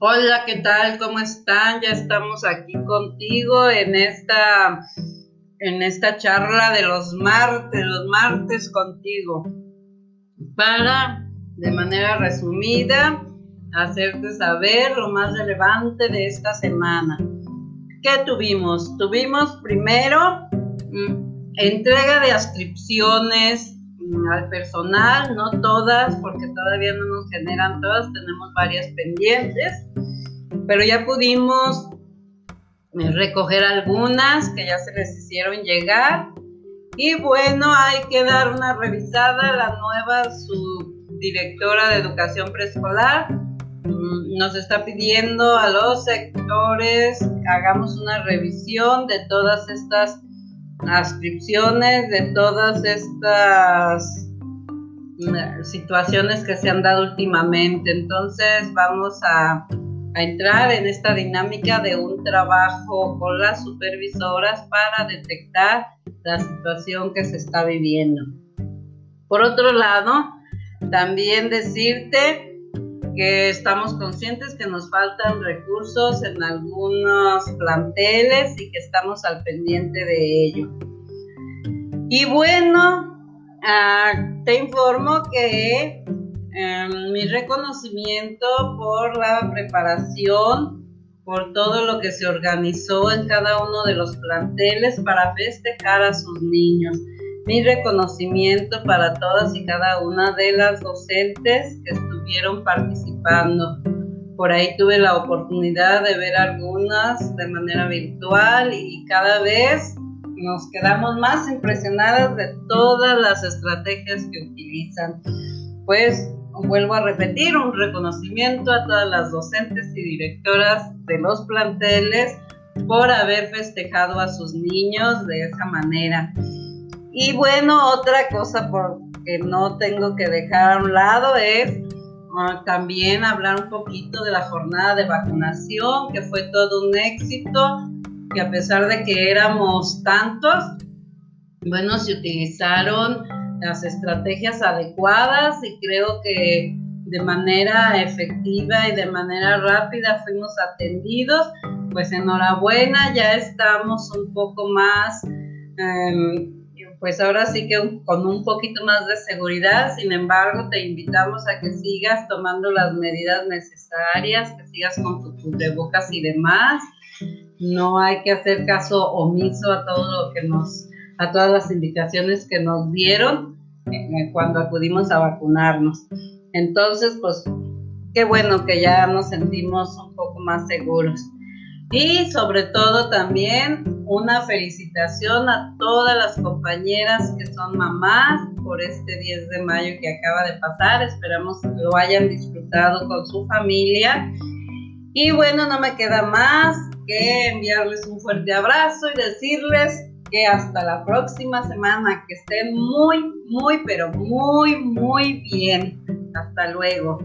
Hola, ¿qué tal? ¿Cómo están? Ya estamos aquí contigo en esta en esta charla de los martes, los martes contigo, para de manera resumida hacerte saber lo más relevante de esta semana. ¿Qué tuvimos? Tuvimos primero mm, entrega de ascripciones al personal, no todas, porque todavía no nos generan todas, tenemos varias pendientes, pero ya pudimos eh, recoger algunas que ya se les hicieron llegar. Y bueno, hay que dar una revisada a la nueva subdirectora de educación preescolar. Mm, nos está pidiendo a los sectores hagamos una revisión de todas estas ascripciones, de todas estas mm, situaciones que se han dado últimamente. Entonces vamos a a entrar en esta dinámica de un trabajo con las supervisoras para detectar la situación que se está viviendo. Por otro lado, también decirte que estamos conscientes que nos faltan recursos en algunos planteles y que estamos al pendiente de ello. Y bueno, ah, te informo que Em, mi reconocimiento por la preparación, por todo lo que se organizó en cada uno de los planteles para festejar a sus niños. Mi reconocimiento para todas y cada una de las docentes que estuvieron participando. Por ahí tuve la oportunidad de ver algunas de manera virtual y cada vez nos quedamos más impresionadas de todas las estrategias que utilizan. Pues vuelvo a repetir, un reconocimiento a todas las docentes y directoras de los planteles por haber festejado a sus niños de esa manera. Y bueno, otra cosa por que no tengo que dejar a un lado es también hablar un poquito de la jornada de vacunación, que fue todo un éxito, que a pesar de que éramos tantos, bueno, se utilizaron las estrategias adecuadas y creo que de manera efectiva y de manera rápida fuimos atendidos. Pues enhorabuena, ya estamos un poco más, em, pues ahora sí que con un poquito más de seguridad. Sin embargo, te invitamos a que sigas tomando las medidas necesarias, que sigas con tu cubrebocas y demás. No hay que hacer caso omiso a todo lo que nos a todas las indicaciones que nos dieron eh, cuando acudimos a vacunarnos. Entonces, pues qué bueno que ya nos sentimos un poco más seguros. Y sobre todo también una felicitación a todas las compañeras que son mamás por este 10 de mayo que acaba de pasar. Esperamos que lo hayan disfrutado con su familia. Y bueno, no me queda más que enviarles un fuerte abrazo y decirles hasta la próxima semana, que estén muy, muy, pero muy, muy bien. Hasta luego.